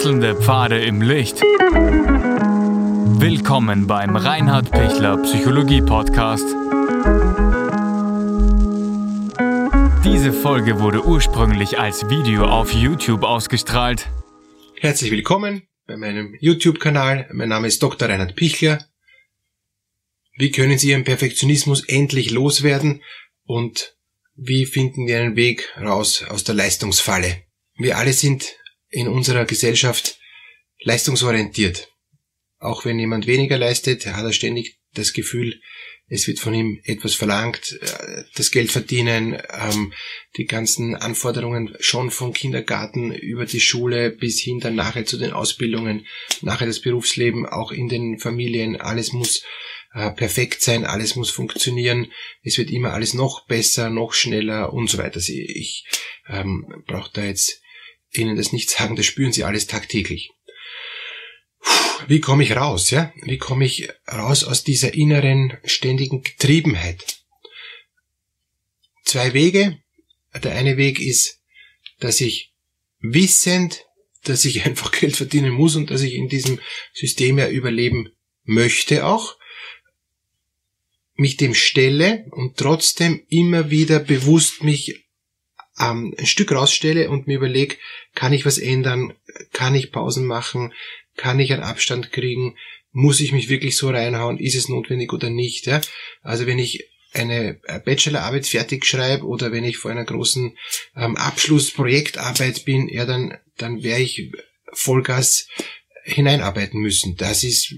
Wechselnde Pfade im Licht. Willkommen beim Reinhard Pichler Psychologie Podcast. Diese Folge wurde ursprünglich als Video auf YouTube ausgestrahlt. Herzlich willkommen bei meinem YouTube-Kanal. Mein Name ist Dr. Reinhard Pichler. Wie können Sie Ihren Perfektionismus endlich loswerden und wie finden wir einen Weg raus aus der Leistungsfalle? Wir alle sind in unserer Gesellschaft leistungsorientiert. Auch wenn jemand weniger leistet, hat er ständig das Gefühl, es wird von ihm etwas verlangt, äh, das Geld verdienen, ähm, die ganzen Anforderungen schon vom Kindergarten über die Schule bis hin dann nachher zu den Ausbildungen, nachher das Berufsleben, auch in den Familien, alles muss äh, perfekt sein, alles muss funktionieren, es wird immer alles noch besser, noch schneller und so weiter. Also ich ähm, brauche da jetzt Ihnen das nicht sagen, das spüren Sie alles tagtäglich. Wie komme ich raus, ja? Wie komme ich raus aus dieser inneren ständigen Getriebenheit? Zwei Wege. Der eine Weg ist, dass ich wissend, dass ich einfach Geld verdienen muss und dass ich in diesem System ja überleben möchte auch, mich dem stelle und trotzdem immer wieder bewusst mich ähm, ein Stück rausstelle und mir überlege, kann ich was ändern, kann ich Pausen machen, kann ich einen Abstand kriegen, muss ich mich wirklich so reinhauen, ist es notwendig oder nicht. Ja? Also wenn ich eine Bachelorarbeit fertig schreibe oder wenn ich vor einer großen ähm, Abschlussprojektarbeit bin, ja, dann, dann wäre ich Vollgas hineinarbeiten müssen. Das ist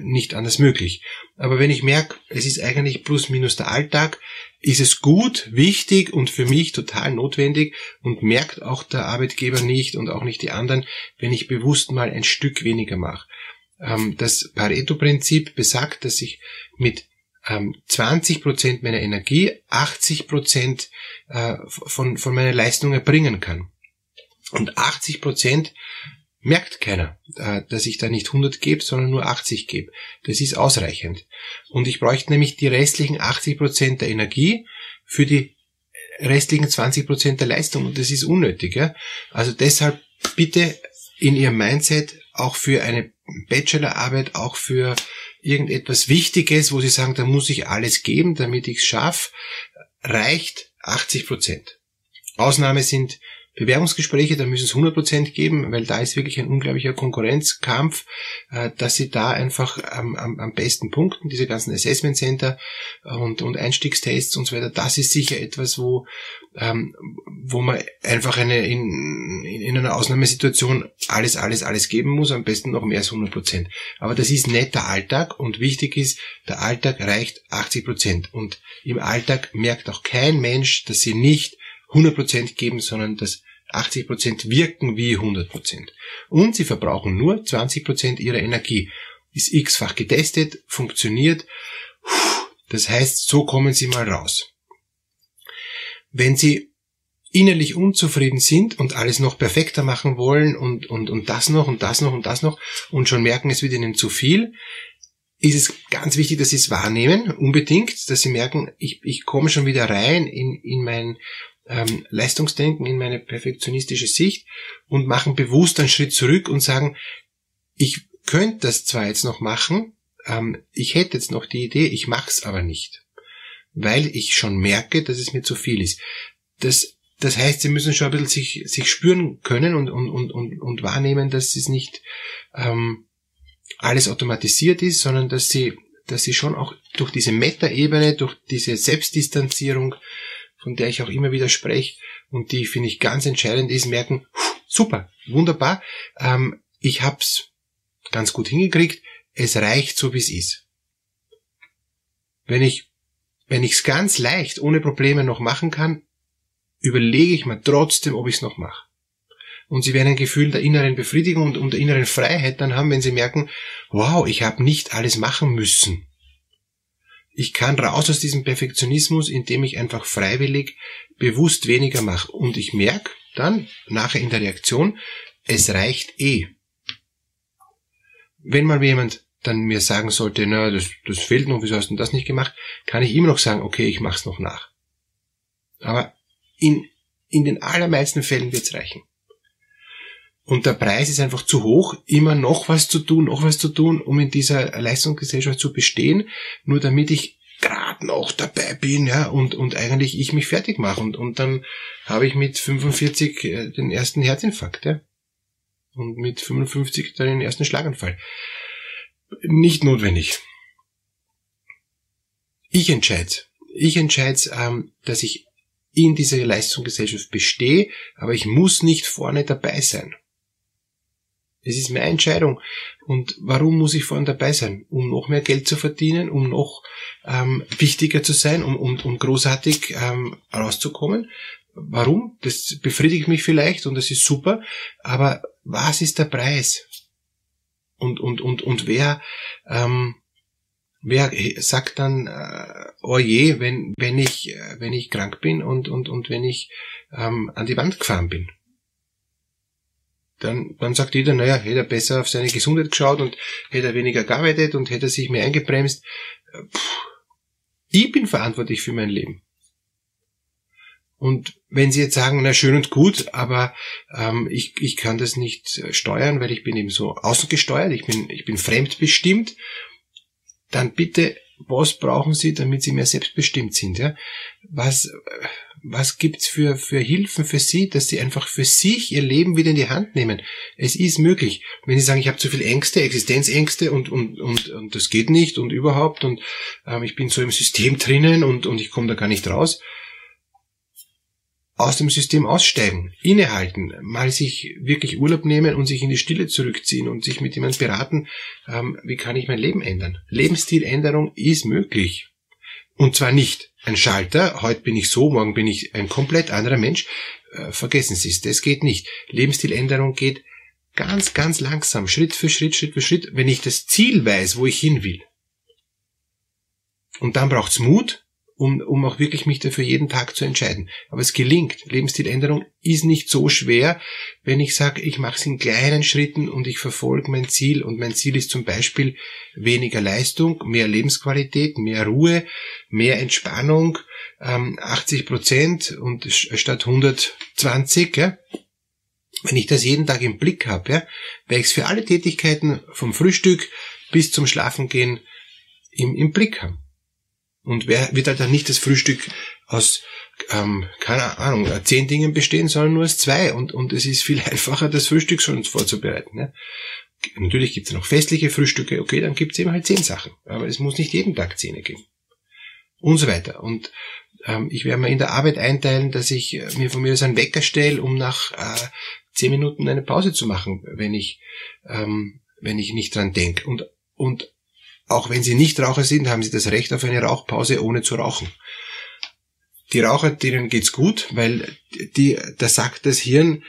nicht anders möglich. Aber wenn ich merke, es ist eigentlich plus minus der Alltag, ist es gut, wichtig und für mich total notwendig und merkt auch der Arbeitgeber nicht und auch nicht die anderen, wenn ich bewusst mal ein Stück weniger mache. Ähm, das Pareto-Prinzip besagt, dass ich mit 20 ähm, Prozent meiner Energie 80 Prozent äh, von, von meiner Leistung erbringen kann. Und 80 Prozent merkt keiner, äh, dass ich da nicht 100 gebe, sondern nur 80 gebe. Das ist ausreichend. Und ich bräuchte nämlich die restlichen 80 Prozent der Energie für die restlichen 20 Prozent der Leistung und das ist unnötig. Ja? Also deshalb bitte in Ihrem Mindset auch für eine Bachelorarbeit, auch für irgendetwas Wichtiges, wo Sie sagen, da muss ich alles geben, damit ich es schaffe, reicht 80 Prozent. Ausnahme sind Bewerbungsgespräche, da müssen es 100% geben, weil da ist wirklich ein unglaublicher Konkurrenzkampf, äh, dass sie da einfach am, am, am besten punkten, diese ganzen Assessment Center und, und Einstiegstests und so weiter, das ist sicher etwas, wo, ähm, wo man einfach eine, in, in einer Ausnahmesituation alles, alles, alles geben muss, am besten noch mehr als 100%. Aber das ist nicht der Alltag und wichtig ist, der Alltag reicht 80% und im Alltag merkt auch kein Mensch, dass sie nicht 100% geben, sondern dass 80% wirken wie 100%. Und sie verbrauchen nur 20% ihrer Energie. Ist x-fach getestet, funktioniert. Das heißt, so kommen sie mal raus. Wenn sie innerlich unzufrieden sind und alles noch perfekter machen wollen und, und, und das noch und das noch und das noch und schon merken, es wird ihnen zu viel, ist es ganz wichtig, dass sie es wahrnehmen, unbedingt, dass sie merken, ich, ich komme schon wieder rein in, in mein ähm, Leistungsdenken, in meine perfektionistische Sicht und machen bewusst einen Schritt zurück und sagen, ich könnte das zwar jetzt noch machen, ähm, ich hätte jetzt noch die Idee, ich mache es aber nicht, weil ich schon merke, dass es mir zu viel ist. Das, das heißt, sie müssen schon ein bisschen sich, sich spüren können und, und, und, und, und wahrnehmen, dass es nicht ähm, alles automatisiert ist, sondern dass sie, dass sie schon auch durch diese Meta-Ebene, durch diese Selbstdistanzierung von der ich auch immer wieder spreche und die finde ich ganz entscheidend ist, merken, super, wunderbar, ähm, ich hab's ganz gut hingekriegt, es reicht so wie es ist. Wenn ich wenn ich's ganz leicht ohne Probleme noch machen kann, überlege ich mir trotzdem, ob ich's noch mache. Und sie werden ein Gefühl der inneren Befriedigung und, der inneren Freiheit dann haben, wenn sie merken, wow, ich habe nicht alles machen müssen. Ich kann raus aus diesem Perfektionismus, indem ich einfach freiwillig bewusst weniger mache. Und ich merke dann nachher in der Reaktion, es reicht eh. Wenn mal jemand dann mir sagen sollte, na, das, das fehlt noch, wieso hast du das nicht gemacht, kann ich immer noch sagen, okay, ich mach's noch nach. Aber in, in den allermeisten Fällen wird's reichen. Und der Preis ist einfach zu hoch, immer noch was zu tun, noch was zu tun, um in dieser Leistungsgesellschaft zu bestehen, nur damit ich gerade noch dabei bin, ja, und, und eigentlich ich mich fertig mache. Und, und dann habe ich mit 45 äh, den ersten Herzinfarkt, ja. Und mit 55 dann den ersten Schlaganfall. Nicht notwendig. Ich entscheide. Ich entscheide, ähm, dass ich in dieser Leistungsgesellschaft bestehe, aber ich muss nicht vorne dabei sein. Es ist meine Entscheidung. Und warum muss ich vorne dabei sein? Um noch mehr Geld zu verdienen, um noch ähm, wichtiger zu sein, um, um, um großartig ähm, rauszukommen. Warum? Das befriedigt mich vielleicht und das ist super, aber was ist der Preis? Und, und, und, und wer, ähm, wer sagt dann, äh, oh je, wenn, wenn ich, äh, wenn ich krank bin und, und, und wenn ich ähm, an die Wand gefahren bin? Dann, dann sagt jeder, naja, hätte er besser auf seine Gesundheit geschaut und hätte er weniger gearbeitet und hätte er sich mehr eingebremst. Puh, ich bin verantwortlich für mein Leben. Und wenn Sie jetzt sagen, na schön und gut, aber ähm, ich, ich kann das nicht äh, steuern, weil ich bin eben so außengesteuert, ich bin, ich bin fremdbestimmt, dann bitte, was brauchen Sie, damit Sie mehr selbstbestimmt sind? Ja? Was, was gibt's für, für Hilfen für Sie, dass Sie einfach für sich Ihr Leben wieder in die Hand nehmen? Es ist möglich. Wenn Sie sagen, ich habe zu viel Ängste, Existenzängste und, und, und, und das geht nicht und überhaupt und ähm, ich bin so im System drinnen und, und ich komme da gar nicht raus, aus dem System aussteigen, innehalten, mal sich wirklich Urlaub nehmen und sich in die Stille zurückziehen und sich mit jemandem beraten, ähm, wie kann ich mein Leben ändern. Lebensstiländerung ist möglich. Und zwar nicht ein Schalter, heute bin ich so, morgen bin ich ein komplett anderer Mensch. Äh, vergessen Sie es, das geht nicht. Lebensstiländerung geht ganz, ganz langsam, Schritt für Schritt, Schritt für Schritt, wenn ich das Ziel weiß, wo ich hin will. Und dann braucht's Mut, um, um auch wirklich mich dafür jeden Tag zu entscheiden. Aber es gelingt. Lebensstiländerung ist nicht so schwer, wenn ich sage, ich mache es in kleinen Schritten und ich verfolge mein Ziel. Und mein Ziel ist zum Beispiel weniger Leistung, mehr Lebensqualität, mehr Ruhe, mehr Entspannung, ähm, 80 Prozent und statt 120. Ja? Wenn ich das jeden Tag im Blick habe, ja, werde ich es für alle Tätigkeiten vom Frühstück bis zum Schlafengehen im, im Blick haben. Und wer wird halt dann nicht das Frühstück aus, ähm, keine Ahnung, zehn Dingen bestehen, sondern nur aus zwei. Und, und es ist viel einfacher, das Frühstück schon vorzubereiten. Ne? Natürlich gibt es noch festliche Frühstücke, okay, dann gibt es eben halt zehn Sachen. Aber es muss nicht jeden Tag Zähne geben. Und so weiter. Und ähm, ich werde mir in der Arbeit einteilen, dass ich äh, mir von mir so einen Wecker stelle, um nach äh, zehn Minuten eine Pause zu machen, wenn ich, ähm, wenn ich nicht dran denke. Und, und auch wenn Sie nicht Raucher sind, haben Sie das Recht auf eine Rauchpause ohne zu rauchen. Die Raucher, denen geht's gut, weil die, da sagt das Hirn,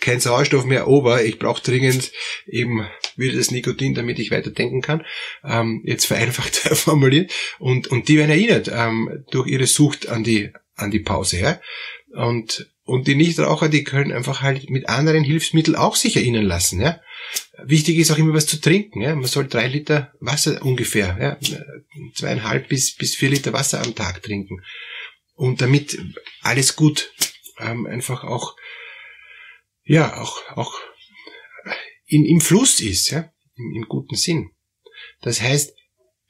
kein Sauerstoff mehr ober, ich brauche dringend eben wieder das Nikotin, damit ich weiter denken kann. Ähm, jetzt vereinfacht formuliert. Und, und die werden erinnert ähm, durch ihre Sucht an die, an die Pause. Ja? Und, und die Nichtraucher, die können einfach halt mit anderen Hilfsmitteln auch sich erinnern lassen. Ja? Wichtig ist auch immer was zu trinken. Ja? Man soll drei Liter Wasser ungefähr, ja? zweieinhalb bis, bis vier Liter Wasser am Tag trinken. Und damit alles gut ähm, einfach auch, ja, auch, auch in, im Fluss ist, ja? Im, im guten Sinn. Das heißt,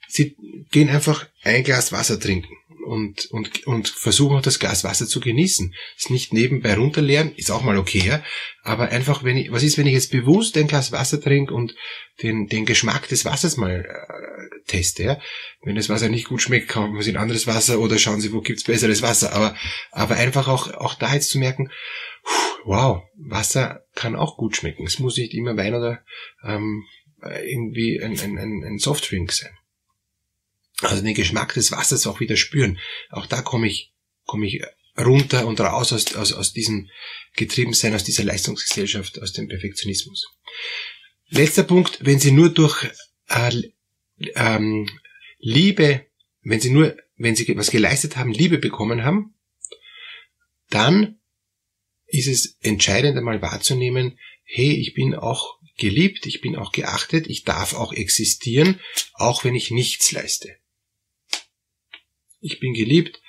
sie gehen einfach ein Glas Wasser trinken und, und, und versuchen auch das Glas Wasser zu genießen. Es nicht nebenbei runterleeren, ist auch mal okay, ja? aber einfach, wenn ich, was ist, wenn ich jetzt bewusst ein Glas Wasser trinke und den, den Geschmack des Wassers mal äh, teste, ja? Wenn das Wasser nicht gut schmeckt, kaufen Sie ein anderes Wasser oder schauen Sie, wo gibt's besseres Wasser, aber, aber einfach auch, auch da jetzt zu merken, wow, Wasser kann auch gut schmecken. Es muss nicht immer Wein oder ähm, irgendwie ein, ein, ein Softdrink sein also den Geschmack des Wassers auch wieder spüren. Auch da komme ich, komme ich runter und raus aus, aus, aus diesem Getriebensein, aus dieser Leistungsgesellschaft, aus dem Perfektionismus. Letzter Punkt, wenn Sie nur durch äh, ähm, Liebe, wenn Sie nur, wenn Sie was geleistet haben, Liebe bekommen haben, dann ist es entscheidend einmal wahrzunehmen, hey, ich bin auch geliebt, ich bin auch geachtet, ich darf auch existieren, auch wenn ich nichts leiste ich bin geliebt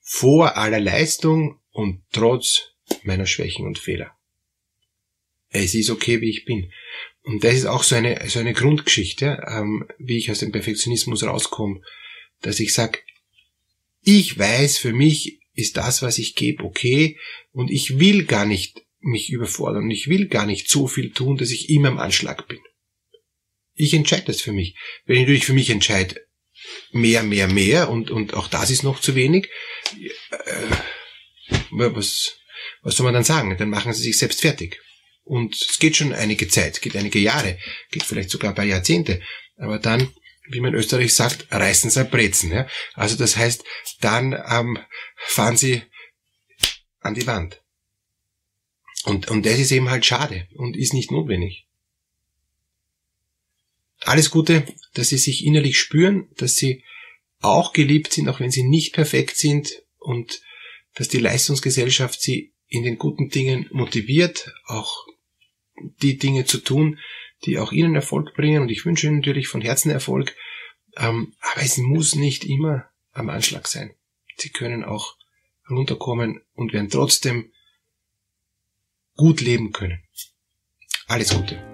vor aller Leistung und trotz meiner Schwächen und Fehler. es ist okay, wie ich bin. Und das ist auch so eine, so eine Grundgeschichte, ähm, wie ich aus dem Perfektionismus rauskomme, dass ich sage, ich weiß, für mich ist das, was ich gebe, okay, und ich will gar nicht mich überfordern und ich will gar nicht so viel tun, dass ich immer am Anschlag bin. Ich entscheide das für mich. Wenn ich natürlich für mich entscheide, mehr, mehr, mehr und, und auch das ist noch zu wenig, äh, was, was soll man dann sagen? Dann machen sie sich selbst fertig. Und es geht schon einige Zeit, geht einige Jahre, geht vielleicht sogar ein paar Jahrzehnte. Aber dann, wie man in Österreich sagt, reißen sie Brezen. Ja? Also das heißt, dann ähm, fahren sie an die Wand. Und, und das ist eben halt schade und ist nicht notwendig. Alles Gute, dass sie sich innerlich spüren, dass sie auch geliebt sind, auch wenn sie nicht perfekt sind und dass die Leistungsgesellschaft sie in den guten Dingen motiviert, auch die Dinge zu tun, die auch ihnen Erfolg bringen. Und ich wünsche ihnen natürlich von Herzen Erfolg. Ähm, aber es muss nicht immer am Anschlag sein. Sie können auch runterkommen und werden trotzdem gut leben können. Alles Gute.